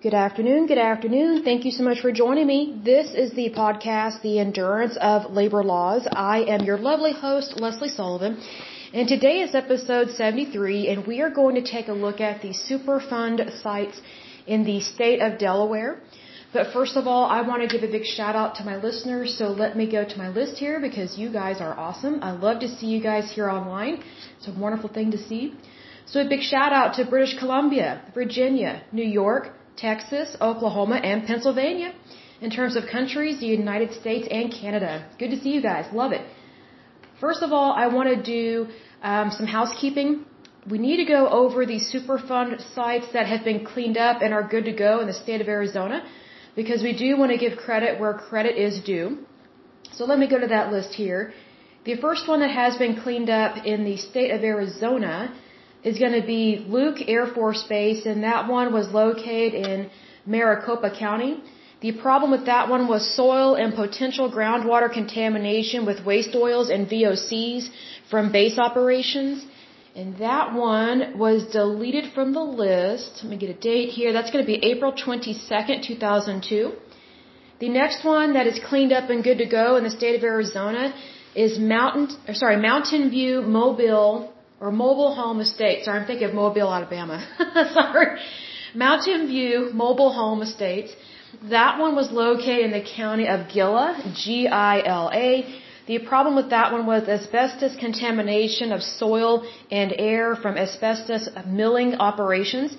Good afternoon. Good afternoon. Thank you so much for joining me. This is the podcast, The Endurance of Labor Laws. I am your lovely host, Lesley Sullivan. And today is episode 73, and we are going to take a look at the Superfund sites in the state of Delaware. But first of all, I want to give a big shout out to my listeners. So let me go to my list here because you guys are awesome. I love to see you guys here online. It's a wonderful thing to see. So a big shout out to British Columbia, Virginia, New York, Texas, Oklahoma, and Pennsylvania. In terms of countries, the United States and Canada. Good to see you guys. Love it. First of all, I want to do um, some housekeeping. We need to go over the Superfund sites that have been cleaned up and are good to go in the state of Arizona because we do want to give credit where credit is due. So let me go to that list here. The first one that has been cleaned up in the state of Arizona is going to be Luke Air Force Base, and that one was located in Maricopa County. The problem with that one was soil and potential groundwater contamination with waste oils and VOCs from base operations. And that one was deleted from the list. Let me get a date here. That's going to be April 22nd, 2002. The next one that is cleaned up and good to go in the state of Arizona is Mountain, or sorry, Mountain View Mobile or Mobile Home Estate. Sorry, I'm thinking of Mobile, Alabama. sorry. Mountain View Mobile Home Estates. That one was located in the county of Gila, G-I-L-A. The problem with that one was asbestos contamination of soil and air from asbestos milling operations.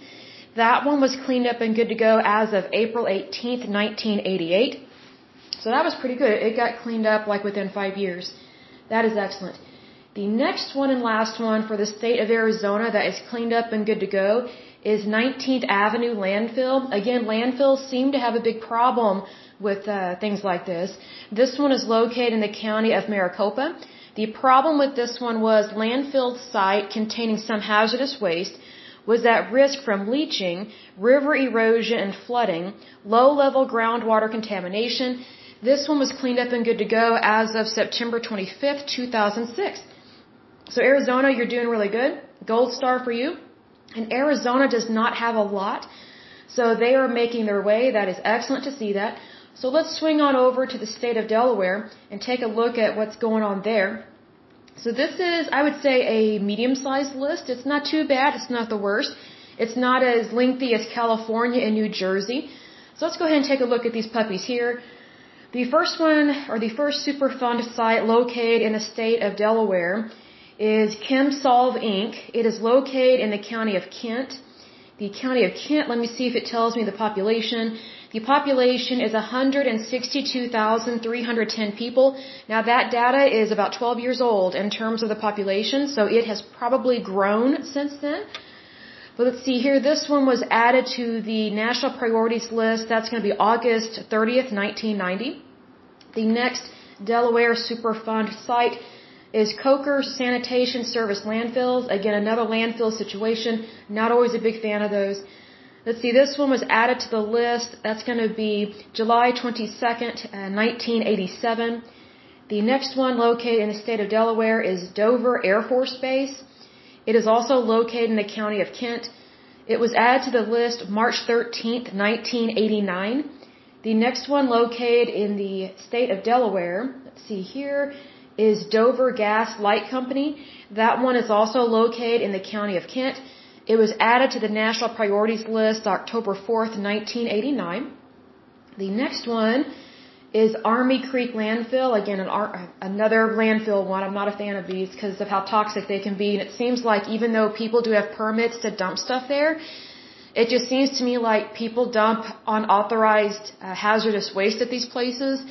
That one was cleaned up and good to go as of April 18th, 1988. So that was pretty good. It got cleaned up like within five years. That is excellent. The next one and last one for the state of Arizona that is cleaned up and good to go is 19th Avenue landfill. Again, landfills seem to have a big problem with uh, things like this. This one is located in the county of Maricopa. The problem with this one was landfill site containing some hazardous waste was at risk from leaching, river erosion and flooding, low level groundwater contamination. This one was cleaned up and good to go as of September 25th, 2006. So Arizona, you're doing really good. Gold star for you. And Arizona does not have a lot. So they are making their way. That is excellent to see that. So let's swing on over to the state of Delaware and take a look at what's going on there. So this is, I would say, a medium-sized list. It's not too bad. It's not the worst. It's not as lengthy as California and New Jersey. So let's go ahead and take a look at these puppies here. The first one, or the first Superfund site located in the state of Delaware is Chem-Solv Inc. It is located in the county of Kent. The county of Kent, let me see if it tells me the population. The population is 162,310 people. Now that data is about 12 years old in terms of the population, so it has probably grown since then. But let's see here, this one was added to the national priorities list. That's going to be August 30th, 1990. The next Delaware Superfund site is Coker Sanitation Service landfills. Again, another landfill situation. Not always a big fan of those. Let's see, this one was added to the list. That's going to be July 22nd, uh, 1987. The next one located in the state of Delaware is Dover Air Force Base. It is also located in the county of Kent. It was added to the list March 13th, 1989. The next one located in the state of Delaware, let's see here, is Dover Gas Light Company. That one is also located in the county of Kent. It was added to the national priorities list October 4th, 1989. The next one is Army Creek Landfill. Again, an, another landfill one. I'm not a fan of these because of how toxic they can be. And it seems like even though people do have permits to dump stuff there, it just seems to me like people dump unauthorized uh, hazardous waste at these places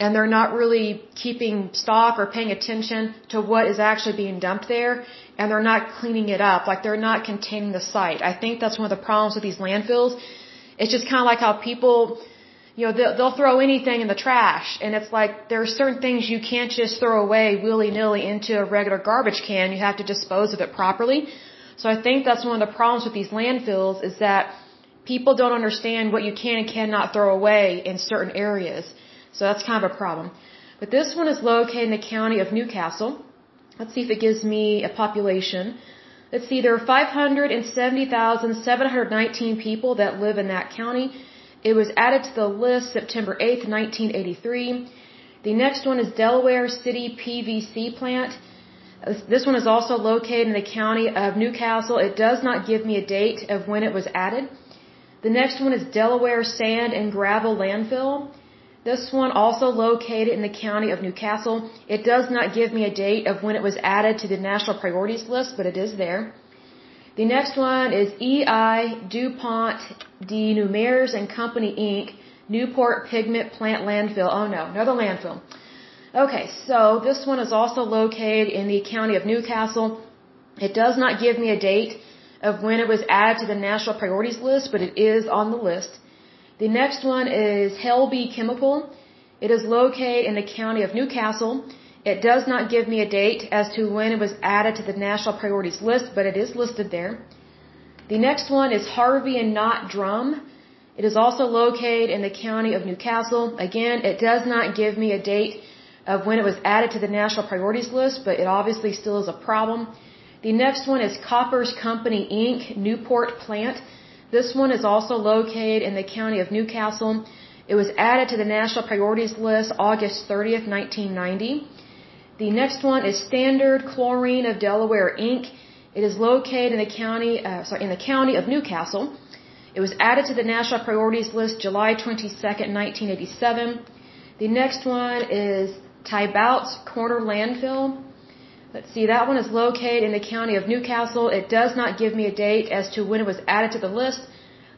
and they're not really keeping stock or paying attention to what is actually being dumped there and they're not cleaning it up. Like they're not containing the site. I think that's one of the problems with these landfills. It's just kind of like how people you know they'll, throw anything in the trash and it's like there are certain things you can't just throw away willy-nilly into a regular garbage can. You have to dispose of it properly. So i think that's one of the problems with these landfills is that people don't understand what you can and cannot throw away in certain areas so that's kind of a problem. But this one is located in the county of Newcastle. Let's see if it gives me a population. Let's see, there are 570,719 people that live in that county. It was added to the list September 8th, 1983. The next one is Delaware City PVC plant. This one is also located in the county of Newcastle. It does not give me a date of when it was added. The next one is Delaware Sand and Gravel Landfill. This one also located in the county of Newcastle. It does not give me a date of when it was added to the national priorities list, but it is there. The next one is EI DuPont de Nemours and Company Inc. Newport Pigment Plant Landfill. Oh no, another landfill. Okay, so this one is also located in the county of Newcastle. It does not give me a date of when it was added to the national priorities list, but it is on the list. The next one is Halby Chemical. It is located in the county of Newcastle. It does not give me a date as to when it was added to the national priorities list, but it is listed there. The next one is Harvey and Knott Drum. It is also located in the county of Newcastle. Again, it does not give me a date of when it was added to the national priorities list, but it obviously still is a problem. The next one is Koppers Company Inc. Newport Plant. This one is also located in the county of Newcastle. It was added to the national priorities list August 30th, 1990. The next one is Standard Chlorine of Delaware Inc. It is located in the county, uh, sorry, in the county of Newcastle. It was added to the national priorities list July 22nd, 1987. The next one is Tybout's Corner Landfill. Let's see, that one is located in the county of Newcastle. It does not give me a date as to when it was added to the list.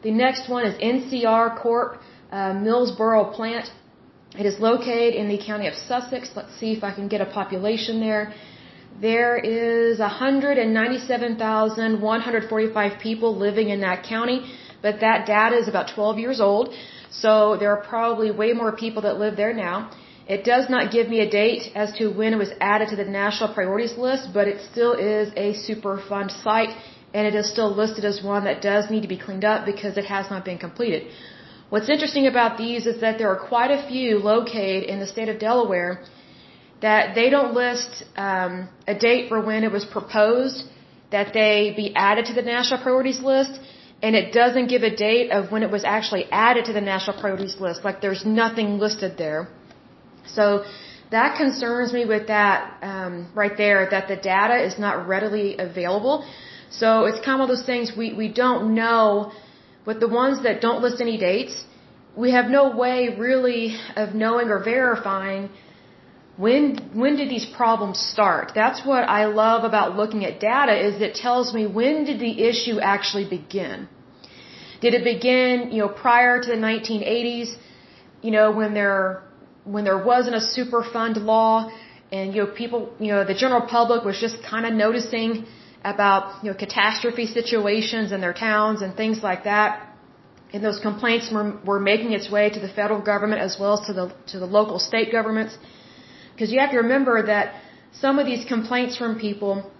The next one is NCR Corp. Uh, Millsboro plant. It is located in the county of Sussex. Let's see if I can get a population there. There is 197,145 people living in that county, but that data is about 12 years old. So there are probably way more people that live there now. It does not give me a date as to when it was added to the national priorities list, but it still is a Superfund site and it is still listed as one that does need to be cleaned up because it has not been completed. What's interesting about these is that there are quite a few located in the state of Delaware that they don't list um, a date for when it was proposed that they be added to the national priorities list, and it doesn't give a date of when it was actually added to the national priorities list. Like there's nothing listed there. So that concerns me with that um, right there, that the data is not readily available. So it's kind of those things we, we don't know, with the ones that don't list any dates, we have no way really of knowing or verifying when when did these problems start. That's what I love about looking at data is it tells me when did the issue actually begin. Did it begin, you know, prior to the 1980s, you know, when there when there wasn't a Superfund law and, you know, people, you know, the general public was just kind of noticing about, you know, catastrophe situations in their towns and things like that. And those complaints were, were making its way to the federal government as well as to the, to the local state governments. Because you have to remember that some of these complaints from people,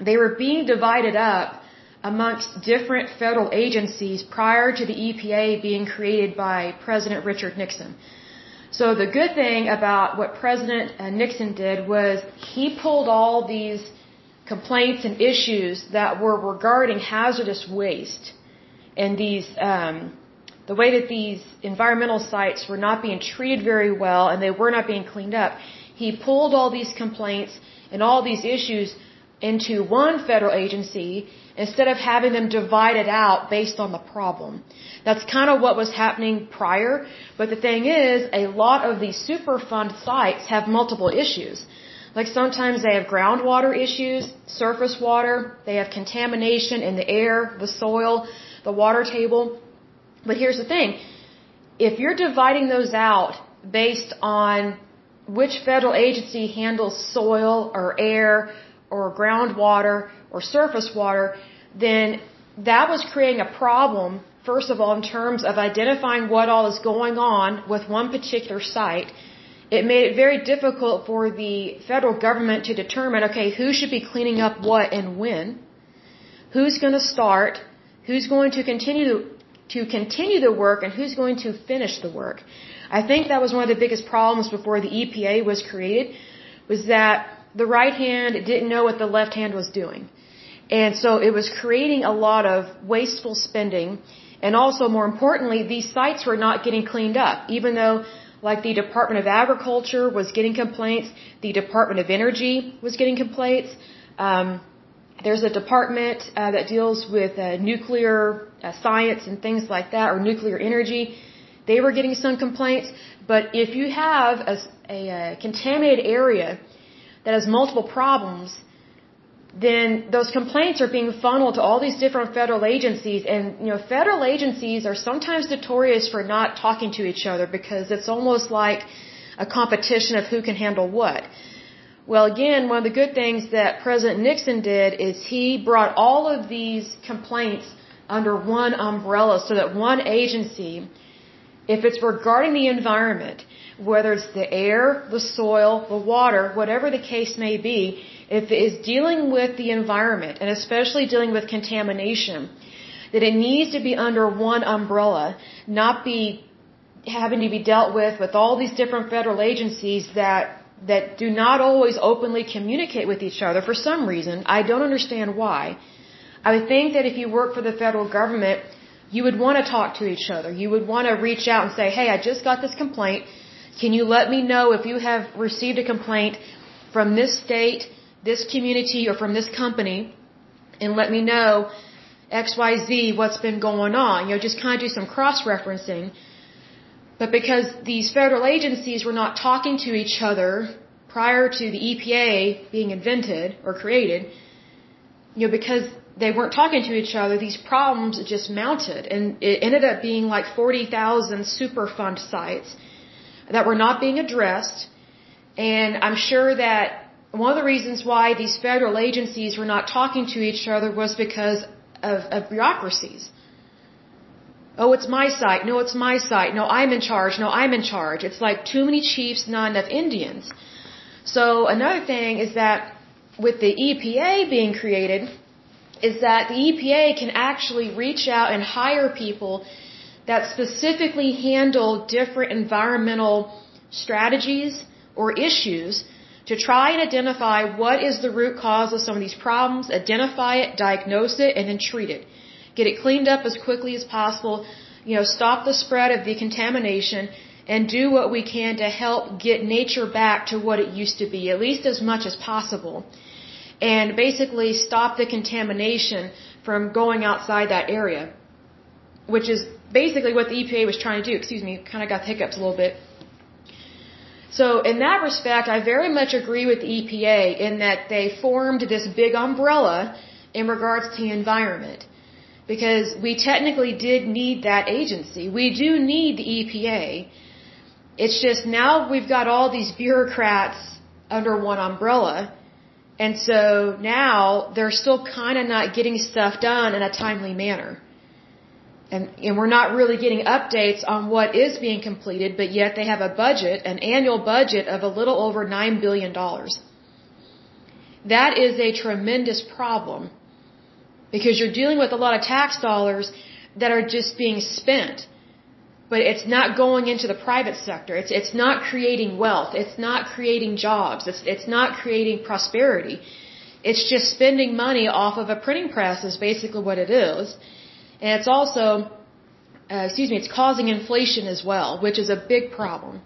they were being divided up amongst different federal agencies prior to the EPA being created by President Richard Nixon. So the good thing about what President uh, Nixon did was he pulled all these complaints and issues that were regarding hazardous waste and these um, the way that these environmental sites were not being treated very well and they were not being cleaned up. He pulled all these complaints and all these issues into one federal agency instead of having them divided out based on the problem. That's kind of what was happening prior. But the thing is, a lot of these Superfund sites have multiple issues. Like sometimes they have groundwater issues, surface water, they have contamination in the air, the soil, the water table. But here's the thing. If you're dividing those out based on which federal agency handles soil or air or groundwater or surface water, then that was creating a problem, first of all, in terms of identifying what all is going on with one particular site. It made it very difficult for the federal government to determine, okay, who should be cleaning up what and when, who's going to start, who's going to continue to continue the work, and who's going to finish the work. I think that was one of the biggest problems before the EPA was created, was that the right hand didn't know what the left hand was doing. And so it was creating a lot of wasteful spending. And also, more importantly, these sites were not getting cleaned up. Even though, like, the Department of Agriculture was getting complaints, the Department of Energy was getting complaints. Um, there's a department uh, that deals with uh, nuclear uh, science and things like that, or nuclear energy. They were getting some complaints. But if you have a, a, a contaminated area that has multiple problems, then those complaints are being funneled to all these different federal agencies. And you know federal agencies are sometimes notorious for not talking to each other because it's almost like a competition of who can handle what. Well again one of the good things that president nixon did is he brought all of these complaints under one umbrella so that one agency if it's regarding the environment whether it's the air the soil the water whatever the case may be if it is dealing with the environment and especially dealing with contamination, that it needs to be under one umbrella, not be having to be dealt with with all these different federal agencies that that do not always openly communicate with each other for some reason. I don't understand why. I would think that if you work for the federal government, you would want to talk to each other. You would want to reach out and say, "Hey, I just got this complaint. Can you let me know if you have received a complaint from this state this community or from this company and let me know XYZ, what's been going on. You know, just kind of do some cross referencing. But because these federal agencies were not talking to each other prior to the EPA being invented or created, you know, because they weren't talking to each other, these problems just mounted. And it ended up being like 40,000 Superfund sites that were not being addressed. And I'm sure that one of the reasons why these federal agencies were not talking to each other was because of, of bureaucracies. Oh, it's my site. No, it's my site. No, I'm in charge. No, I'm in charge. It's like too many chiefs, not enough Indians. So another thing is that with the EPA being created, is that the EPA can actually reach out and hire people that specifically handle different environmental strategies or issues to try and identify what is the root cause of some of these problems, identify it, diagnose it, and then treat it. Get it cleaned up as quickly as possible, you know, stop the spread of the contamination, and do what we can to help get nature back to what it used to be, at least as much as possible. And basically stop the contamination from going outside that area. Which is basically what the EPA was trying to do. Excuse me, kind of got the hiccups a little bit. So in that respect, I very much agree with the EPA in that they formed this big umbrella in regards to the environment. Because we technically did need that agency. We do need the EPA. It's just now we've got all these bureaucrats under one umbrella. And so now they're still kind of not getting stuff done in a timely manner. And, and we're not really getting updates on what is being completed, but yet they have a budget, an annual budget of a little over $9 billion. That is a tremendous problem because you're dealing with a lot of tax dollars that are just being spent. But it's not going into the private sector. It's, it's not creating wealth. It's not creating jobs. It's, it's not creating prosperity. It's just spending money off of a printing press is basically what it is. And it's also, uh, excuse me, it's causing inflation as well, which is a big problem.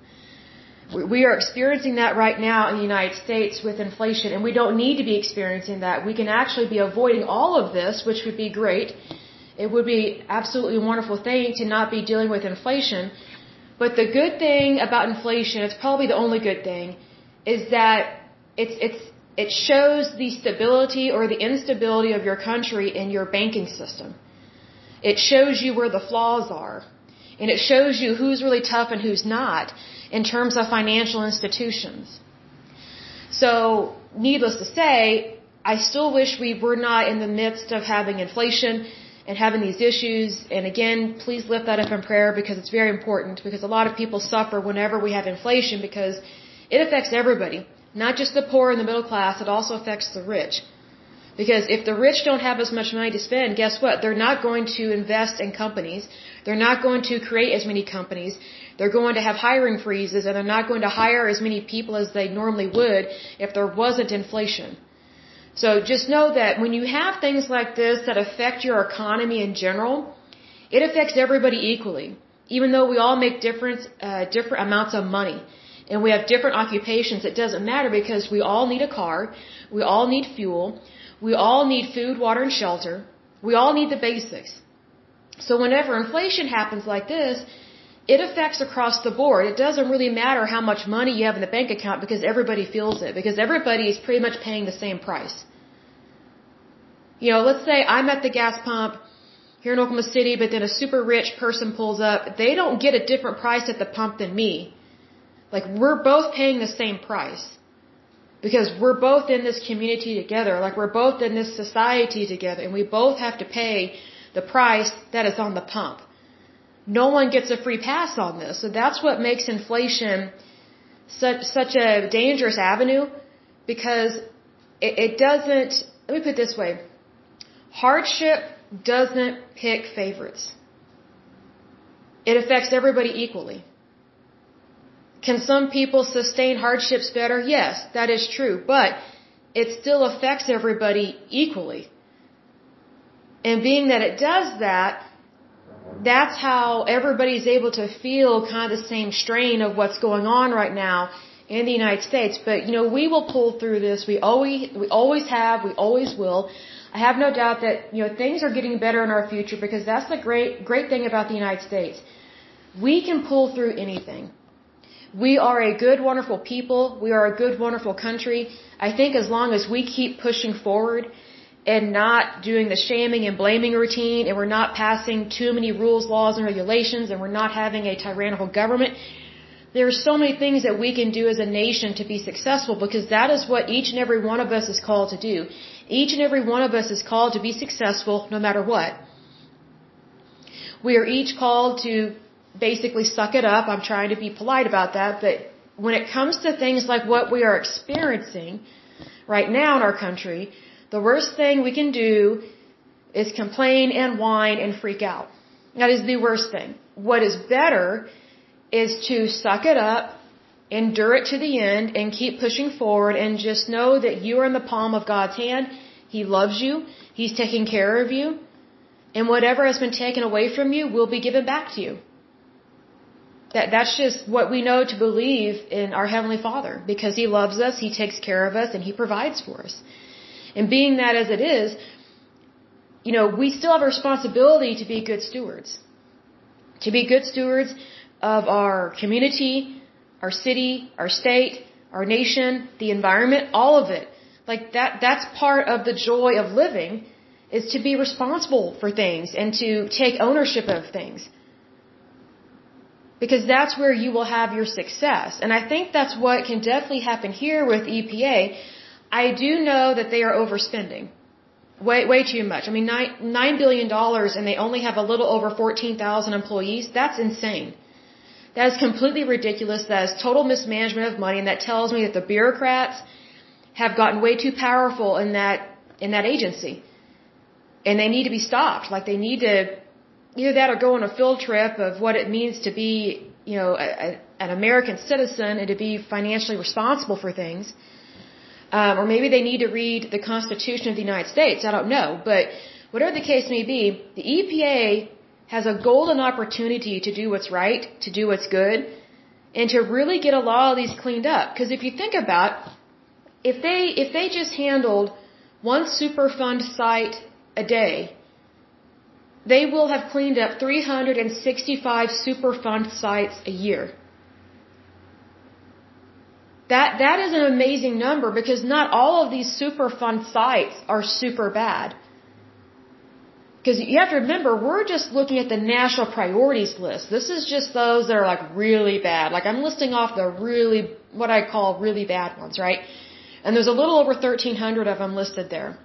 We are experiencing that right now in the United States with inflation, and we don't need to be experiencing that. We can actually be avoiding all of this, which would be great. It would be absolutely a wonderful thing to not be dealing with inflation. But the good thing about inflation, it's probably the only good thing, is that it's, it's, it shows the stability or the instability of your country in your banking system. It shows you where the flaws are. And it shows you who's really tough and who's not in terms of financial institutions. So, needless to say, I still wish we were not in the midst of having inflation and having these issues. And again, please lift that up in prayer because it's very important because a lot of people suffer whenever we have inflation because it affects everybody, not just the poor and the middle class, it also affects the rich. Because if the rich don't have as much money to spend, guess what? They're not going to invest in companies. They're not going to create as many companies. They're going to have hiring freezes and they're not going to hire as many people as they normally would if there wasn't inflation. So just know that when you have things like this that affect your economy in general, it affects everybody equally. Even though we all make different, uh, different amounts of money and we have different occupations, it doesn't matter because we all need a car, we all need fuel, we all need food, water, and shelter. We all need the basics. So whenever inflation happens like this, it affects across the board. It doesn't really matter how much money you have in the bank account because everybody feels it because everybody is pretty much paying the same price. You know, let's say I'm at the gas pump here in Oklahoma City, but then a super rich person pulls up. They don't get a different price at the pump than me. Like we're both paying the same price. Because we're both in this community together, like we're both in this society together, and we both have to pay the price that is on the pump. No one gets a free pass on this. So that's what makes inflation such such a dangerous avenue because it, it doesn't let me put it this way. Hardship doesn't pick favorites. It affects everybody equally. Can some people sustain hardships better? Yes, that is true, but it still affects everybody equally. And being that it does that, that's how everybody's able to feel kind of the same strain of what's going on right now in the United States. But you know, we will pull through this. We always we always have, we always will. I have no doubt that you know things are getting better in our future because that's the great great thing about the United States. We can pull through anything. We are a good, wonderful people. We are a good, wonderful country. I think as long as we keep pushing forward and not doing the shaming and blaming routine and we're not passing too many rules, laws, and regulations and we're not having a tyrannical government, there are so many things that we can do as a nation to be successful because that is what each and every one of us is called to do. Each and every one of us is called to be successful no matter what. We are each called to basically suck it up. I'm trying to be polite about that, but when it comes to things like what we are experiencing right now in our country, the worst thing we can do is complain and whine and freak out. That is the worst thing. What is better is to suck it up, endure it to the end, and keep pushing forward and just know that you are in the palm of God's hand. He loves you. He's taking care of you. And whatever has been taken away from you will be given back to you. That, that's just what we know to believe in our Heavenly Father. Because He loves us, He takes care of us, and He provides for us. And being that as it is, you know, we still have a responsibility to be good stewards. To be good stewards of our community, our city, our state, our nation, the environment, all of it. Like that, that's part of the joy of living is to be responsible for things and to take ownership of things because that's where you will have your success. And I think that's what can definitely happen here with EPA. I do know that they are overspending. Way, way too much. I mean, nine, nine billion dollars and they only have a little over 14,000 employees. That's insane. That is completely ridiculous. That is total mismanagement of money and that tells me that the bureaucrats have gotten way too powerful in that, in that agency. And they need to be stopped. Like they need to either that or go on a field trip of what it means to be, you know, a, a, an American citizen and to be financially responsible for things. Um, or maybe they need to read the Constitution of the United States. I don't know. But whatever the case may be, the EPA has a golden opportunity to do what's right, to do what's good, and to really get a lot of these cleaned up. Because if you think about, if they if they just handled one Superfund site a day, they will have cleaned up 365 Superfund sites a year. That, that is an amazing number because not all of these Superfund sites are super bad. Because you have to remember, we're just looking at the national priorities list. This is just those that are like really bad. Like I'm listing off the really, what I call really bad ones, right? And there's a little over 1,300 of them listed there.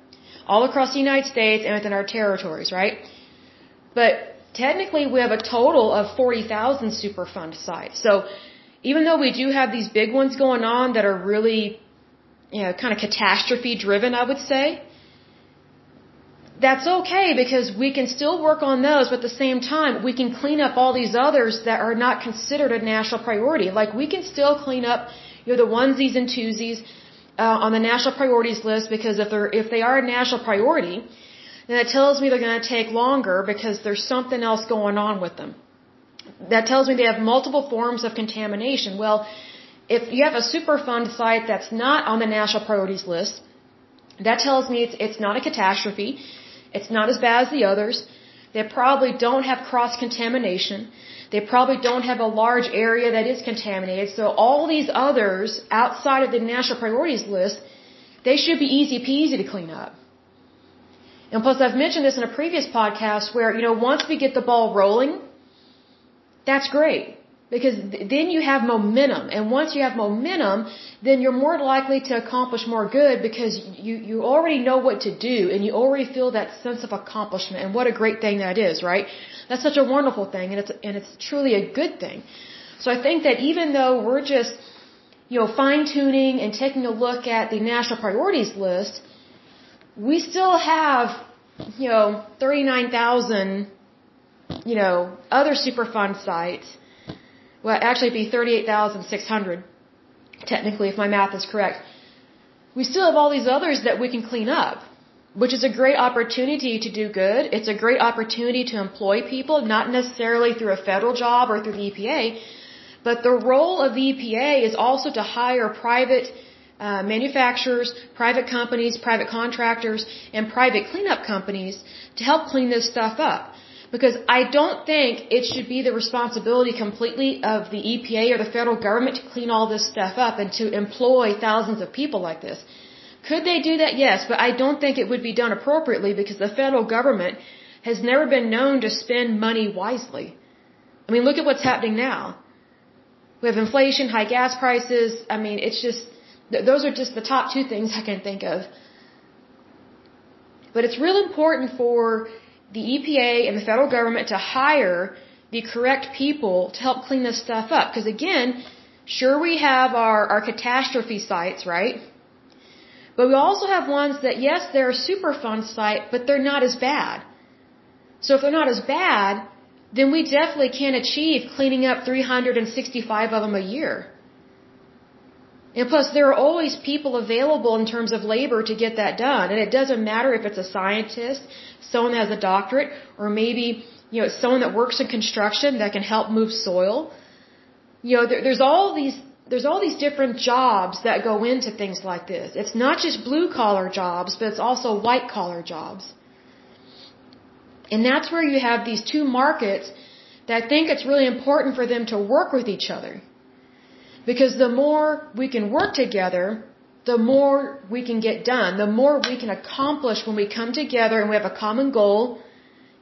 All across the United States and within our territories, right? But technically we have a total of 40,000 Superfund sites. So even though we do have these big ones going on that are really, you know, kind of catastrophe driven, I would say, that's okay because we can still work on those, but at the same time, we can clean up all these others that are not considered a national priority. Like we can still clean up, you know, the onesies and twosies uh, on the national priorities list because if they're if they are a national priority, then that tells me they're going to take longer because there's something else going on with them. That tells me they have multiple forms of contamination. Well, if you have a Superfund site that's not on the national priorities list, that tells me it's it's not a catastrophe. It's not as bad as the others. They probably don't have cross contamination. They probably don't have a large area that is contaminated. So all these others outside of the national priorities list, they should be easy peasy to clean up. And plus I've mentioned this in a previous podcast where, you know, once we get the ball rolling, that's great. Because then you have momentum. And once you have momentum, then you're more likely to accomplish more good because you, you already know what to do and you already feel that sense of accomplishment. And what a great thing that is, right? That's such a wonderful thing and it's, and it's truly a good thing. So I think that even though we're just, you know, fine tuning and taking a look at the national priorities list, we still have, you know, 39,000, you know, other Superfund sites well, actually it'd be 38,600, technically, if my math is correct. We still have all these others that we can clean up, which is a great opportunity to do good. It's a great opportunity to employ people, not necessarily through a federal job or through the EPA, but the role of the EPA is also to hire private uh, manufacturers, private companies, private contractors, and private cleanup companies to help clean this stuff up because I don't think it should be the responsibility completely of the EPA or the federal government to clean all this stuff up and to employ thousands of people like this. Could they do that? Yes, but I don't think it would be done appropriately because the federal government has never been known to spend money wisely. I mean, look at what's happening now. We have inflation, high gas prices. I mean, it's just, those are just the top two things I can think of. But it's real important for the EPA and the federal government to hire the correct people to help clean this stuff up. Because again, sure we have our, our catastrophe sites, right? But we also have ones that, yes, they're a Superfund site, but they're not as bad. So if they're not as bad, then we definitely can achieve cleaning up 365 of them a year. And plus, there are always people available in terms of labor to get that done. And it doesn't matter if it's a scientist, someone that has a doctorate, or maybe, you know, someone that works in construction that can help move soil. You know, there, there's all these, there's all these different jobs that go into things like this. It's not just blue collar jobs, but it's also white collar jobs. And that's where you have these two markets that I think it's really important for them to work with each other. Because the more we can work together, the more we can get done, the more we can accomplish when we come together and we have a common goal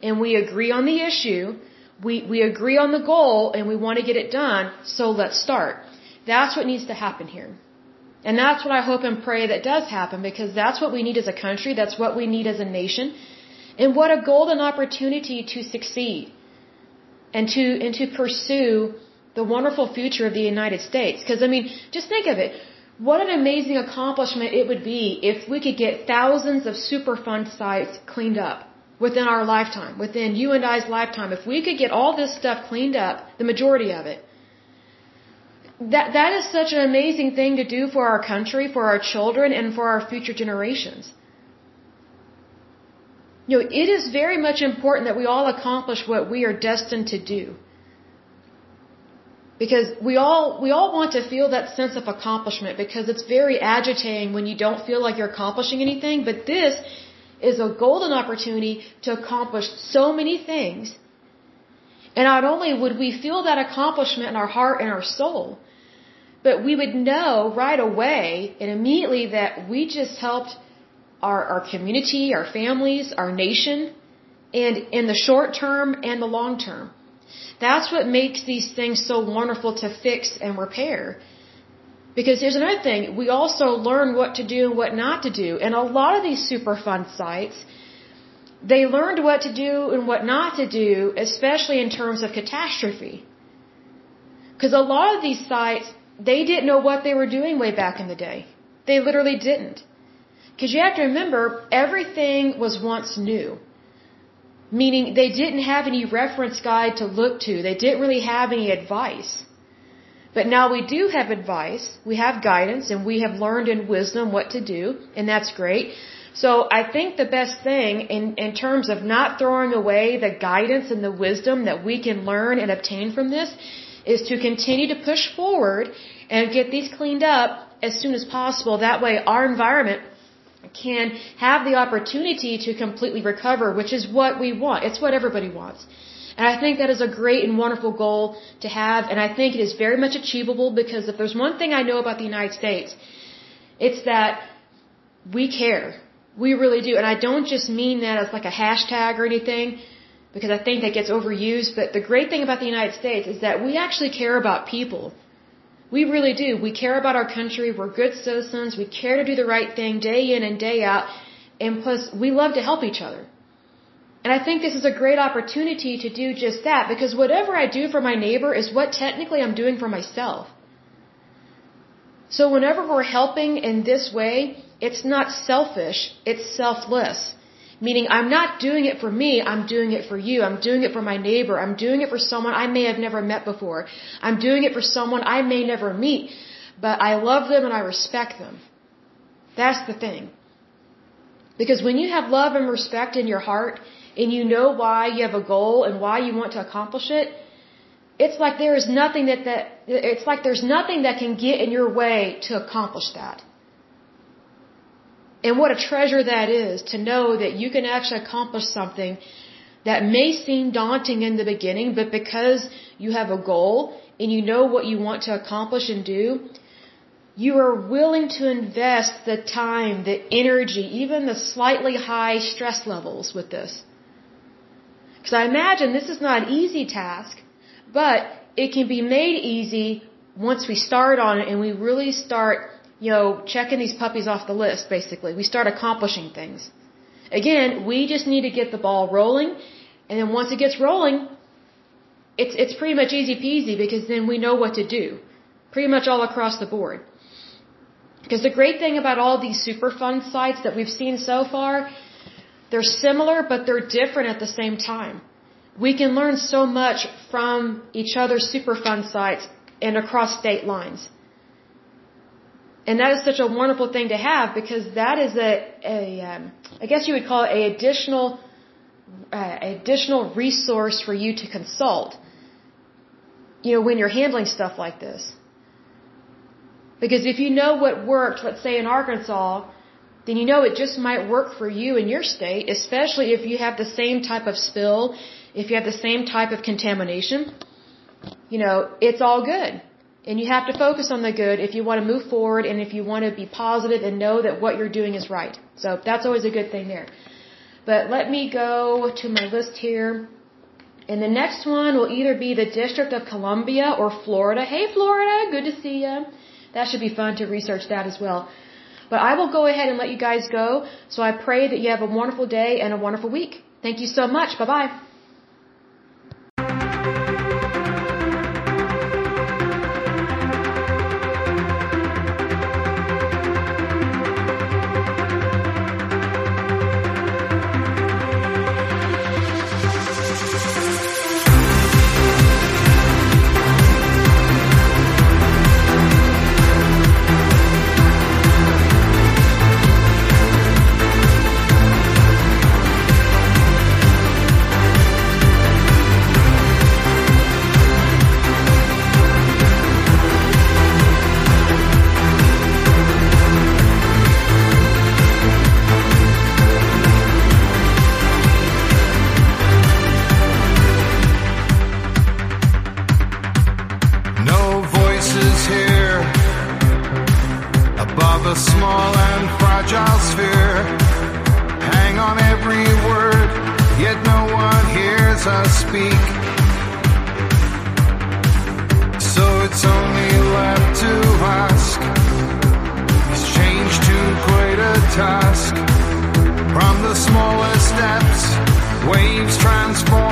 and we agree on the issue, we, we agree on the goal and we want to get it done, so let's start. That's what needs to happen here. And that's what I hope and pray that does happen because that's what we need as a country, that's what we need as a nation. And what a golden opportunity to succeed and to, and to pursue the wonderful future of the United States. Because, I mean, just think of it. What an amazing accomplishment it would be if we could get thousands of Superfund sites cleaned up within our lifetime, within you and I's lifetime. If we could get all this stuff cleaned up, the majority of it, that, that is such an amazing thing to do for our country, for our children, and for our future generations. You know, it is very much important that we all accomplish what we are destined to do because we all we all want to feel that sense of accomplishment because it's very agitating when you don't feel like you're accomplishing anything but this is a golden opportunity to accomplish so many things and not only would we feel that accomplishment in our heart and our soul but we would know right away and immediately that we just helped our, our community, our families, our nation, and in the short term and the long term. That's what makes these things so wonderful to fix and repair. Because here's another thing, we also learn what to do and what not to do. And a lot of these Superfund sites, they learned what to do and what not to do, especially in terms of catastrophe. Because a lot of these sites, they didn't know what they were doing way back in the day. They literally didn't. Because you have to remember, everything was once new meaning they didn't have any reference guide to look to. They didn't really have any advice. But now we do have advice, we have guidance, and we have learned in wisdom what to do, and that's great. So I think the best thing in, in terms of not throwing away the guidance and the wisdom that we can learn and obtain from this is to continue to push forward and get these cleaned up as soon as possible. That way our environment can have the opportunity to completely recover, which is what we want. It's what everybody wants. And I think that is a great and wonderful goal to have, and I think it is very much achievable because if there's one thing I know about the United States, it's that we care. We really do. And I don't just mean that as like a hashtag or anything, because I think that gets overused, but the great thing about the United States is that we actually care about people. We really do. We care about our country. We're good citizens. We care to do the right thing day in and day out. And plus, we love to help each other. And I think this is a great opportunity to do just that because whatever I do for my neighbor is what technically I'm doing for myself. So whenever we're helping in this way, it's not selfish, it's selfless. Meaning I'm not doing it for me, I'm doing it for you. I'm doing it for my neighbor. I'm doing it for someone I may have never met before. I'm doing it for someone I may never meet, but I love them and I respect them. That's the thing. Because when you have love and respect in your heart, and you know why you have a goal and why you want to accomplish it, it's like there is nothing that, that it's like there's nothing that can get in your way to accomplish that. And what a treasure that is to know that you can actually accomplish something that may seem daunting in the beginning, but because you have a goal and you know what you want to accomplish and do, you are willing to invest the time, the energy, even the slightly high stress levels with this. Because I imagine this is not an easy task, but it can be made easy once we start on it and we really start, you know, checking these puppies off the list, basically. We start accomplishing things. Again, we just need to get the ball rolling, and then once it gets rolling, it's, it's pretty much easy peasy because then we know what to do. Pretty much all across the board. Because the great thing about all these Superfund sites that we've seen so far they're similar, but they're different at the same time. We can learn so much from each other's Superfund sites and across state lines. And that is such a wonderful thing to have because that is a, a um, I guess you would call it a additional, uh, additional resource for you to consult. You know, when you're handling stuff like this. Because if you know what worked, let's say in Arkansas, then you know it just might work for you in your state, especially if you have the same type of spill, if you have the same type of contamination. You know, it's all good. And you have to focus on the good if you want to move forward and if you want to be positive and know that what you're doing is right. So that's always a good thing there. But let me go to my list here. And the next one will either be the District of Columbia or Florida. Hey, Florida, good to see you. That should be fun to research that as well. But I will go ahead and let you guys go. So I pray that you have a wonderful day and a wonderful week. Thank you so much. Bye bye. Task? From the smallest steps, waves transform.